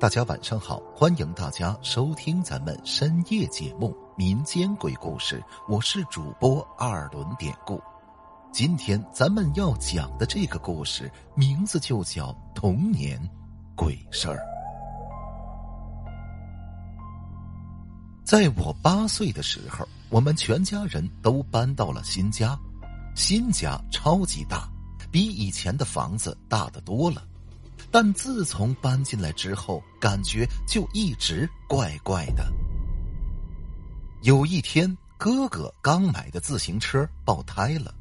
大家晚上好，欢迎大家收听咱们深夜节目《民间鬼故事》，我是主播二轮典故。今天咱们要讲的这个故事名字就叫《童年鬼事儿》。在我八岁的时候，我们全家人都搬到了新家，新家超级大，比以前的房子大得多了。但自从搬进来之后，感觉就一直怪怪的。有一天，哥哥刚买的自行车爆胎了，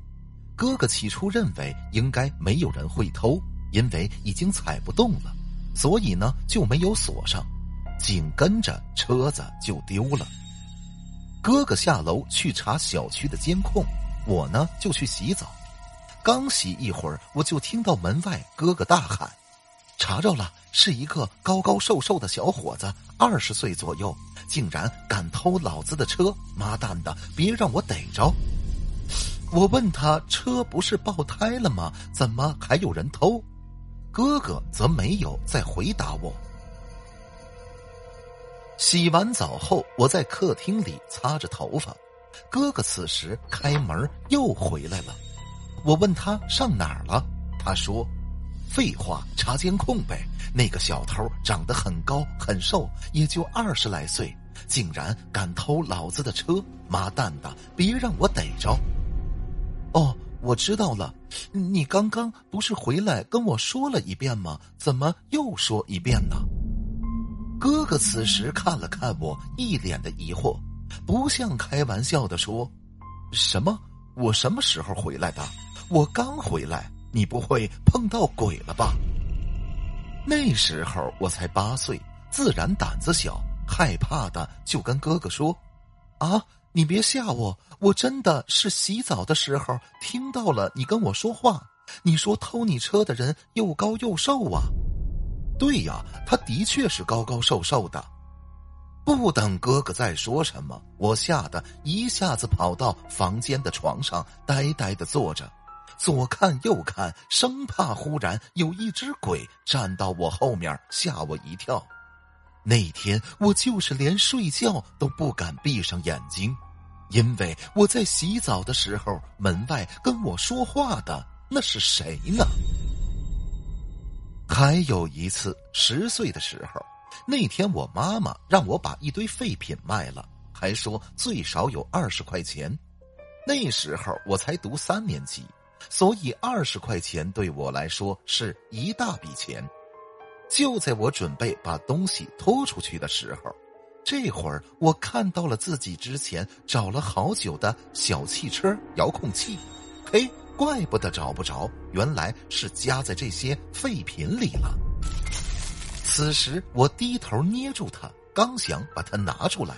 哥哥起初认为应该没有人会偷，因为已经踩不动了，所以呢就没有锁上，紧跟着车子就丢了。哥哥下楼去查小区的监控，我呢就去洗澡，刚洗一会儿，我就听到门外哥哥大喊。查着了，是一个高高瘦瘦的小伙子，二十岁左右，竟然敢偷老子的车！妈蛋的，别让我逮着！我问他，车不是爆胎了吗？怎么还有人偷？哥哥则没有再回答我。洗完澡后，我在客厅里擦着头发，哥哥此时开门又回来了。我问他上哪儿了，他说。废话，查监控呗。那个小偷长得很高很瘦，也就二十来岁，竟然敢偷老子的车！妈蛋的，别让我逮着！哦，我知道了，你刚刚不是回来跟我说了一遍吗？怎么又说一遍呢？哥哥此时看了看我，一脸的疑惑，不像开玩笑的说：“什么？我什么时候回来的？我刚回来。”你不会碰到鬼了吧？那时候我才八岁，自然胆子小，害怕的就跟哥哥说：“啊，你别吓我，我真的是洗澡的时候听到了你跟我说话。你说偷你车的人又高又瘦啊？对呀，他的确是高高瘦瘦的。”不等哥哥再说什么，我吓得一下子跑到房间的床上，呆呆的坐着。左看右看，生怕忽然有一只鬼站到我后面吓我一跳。那天我就是连睡觉都不敢闭上眼睛，因为我在洗澡的时候，门外跟我说话的那是谁呢？还有一次，十岁的时候，那天我妈妈让我把一堆废品卖了，还说最少有二十块钱。那时候我才读三年级。所以二十块钱对我来说是一大笔钱。就在我准备把东西拖出去的时候，这会儿我看到了自己之前找了好久的小汽车遥控器。嘿，怪不得找不着，原来是夹在这些废品里了。此时我低头捏住它，刚想把它拿出来，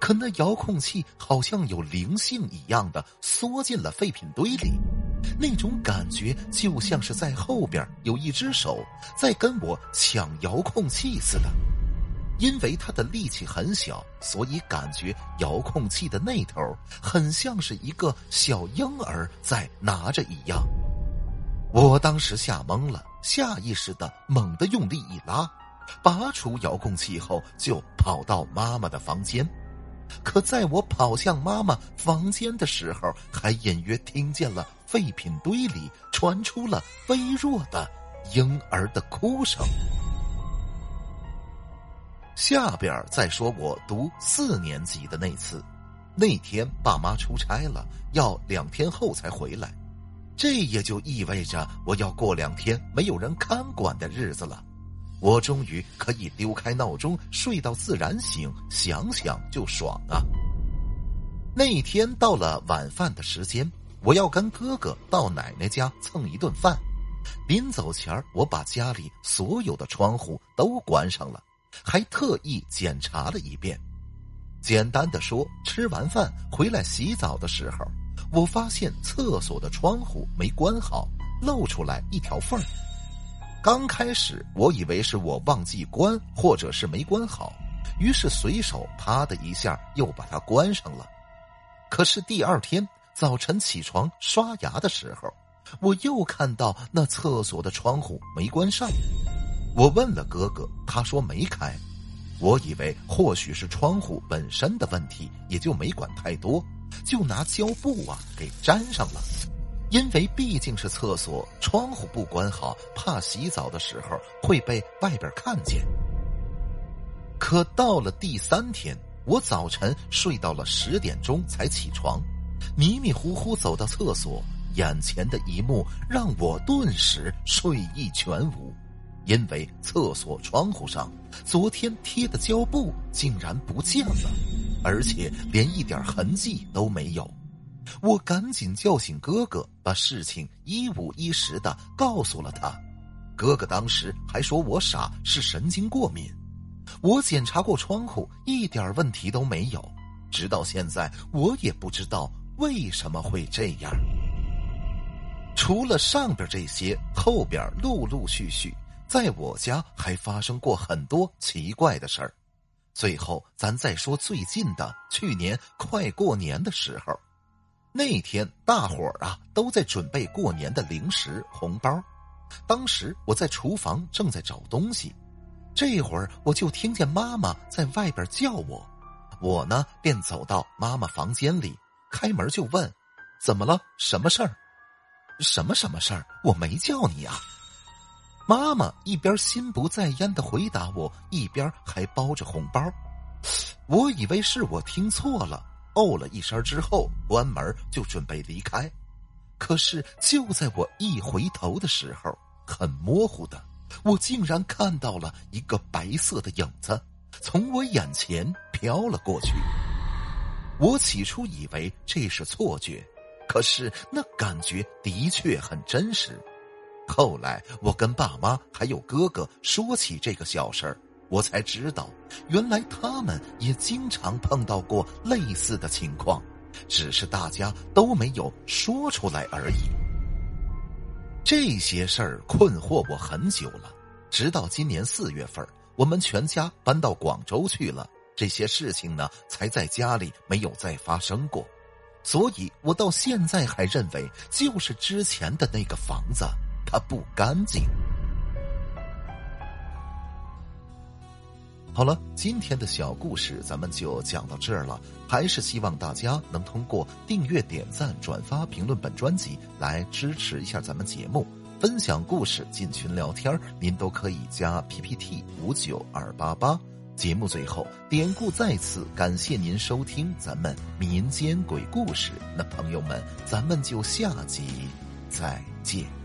可那遥控器好像有灵性一样的缩进了废品堆里。那种感觉就像是在后边有一只手在跟我抢遥控器似的，因为它的力气很小，所以感觉遥控器的那头很像是一个小婴儿在拿着一样。我当时吓懵了，下意识的猛地用力一拉，拔出遥控器后就跑到妈妈的房间。可在我跑向妈妈房间的时候，还隐约听见了废品堆里传出了微弱的婴儿的哭声。下边再说我读四年级的那次，那天爸妈出差了，要两天后才回来，这也就意味着我要过两天没有人看管的日子了。我终于可以丢开闹钟，睡到自然醒，想想就爽啊！那天到了晚饭的时间，我要跟哥哥到奶奶家蹭一顿饭。临走前我把家里所有的窗户都关上了，还特意检查了一遍。简单的说，吃完饭回来洗澡的时候，我发现厕所的窗户没关好，露出来一条缝儿。刚开始我以为是我忘记关，或者是没关好，于是随手啪的一下又把它关上了。可是第二天早晨起床刷牙的时候，我又看到那厕所的窗户没关上。我问了哥哥，他说没开。我以为或许是窗户本身的问题，也就没管太多，就拿胶布啊给粘上了。因为毕竟是厕所，窗户不关好，怕洗澡的时候会被外边看见。可到了第三天，我早晨睡到了十点钟才起床，迷迷糊糊走到厕所，眼前的一幕让我顿时睡意全无。因为厕所窗户上昨天贴的胶布竟然不见了，而且连一点痕迹都没有。我赶紧叫醒哥哥，把事情一五一十的告诉了他。哥哥当时还说我傻，是神经过敏。我检查过窗户，一点问题都没有。直到现在，我也不知道为什么会这样。除了上边这些，后边陆陆续续。在我家还发生过很多奇怪的事儿，最后咱再说最近的。去年快过年的时候，那天大伙儿啊都在准备过年的零食红包。当时我在厨房正在找东西，这会儿我就听见妈妈在外边叫我，我呢便走到妈妈房间里，开门就问：“怎么了？什么事儿？什么什么事儿？我没叫你啊。”妈妈一边心不在焉的回答我，一边还包着红包。我以为是我听错了，哦了一声之后，关门就准备离开。可是就在我一回头的时候，很模糊的，我竟然看到了一个白色的影子从我眼前飘了过去。我起初以为这是错觉，可是那感觉的确很真实。后来，我跟爸妈还有哥哥说起这个小事儿，我才知道，原来他们也经常碰到过类似的情况，只是大家都没有说出来而已。这些事儿困惑我很久了，直到今年四月份，我们全家搬到广州去了，这些事情呢，才在家里没有再发生过，所以我到现在还认为，就是之前的那个房子。它不干净。好了，今天的小故事咱们就讲到这儿了。还是希望大家能通过订阅、点赞、转发、评论本专辑来支持一下咱们节目，分享故事、进群聊天您都可以加 PPT 五九二八八。节目最后，典故再次感谢您收听咱们民间鬼故事。那朋友们，咱们就下集再见。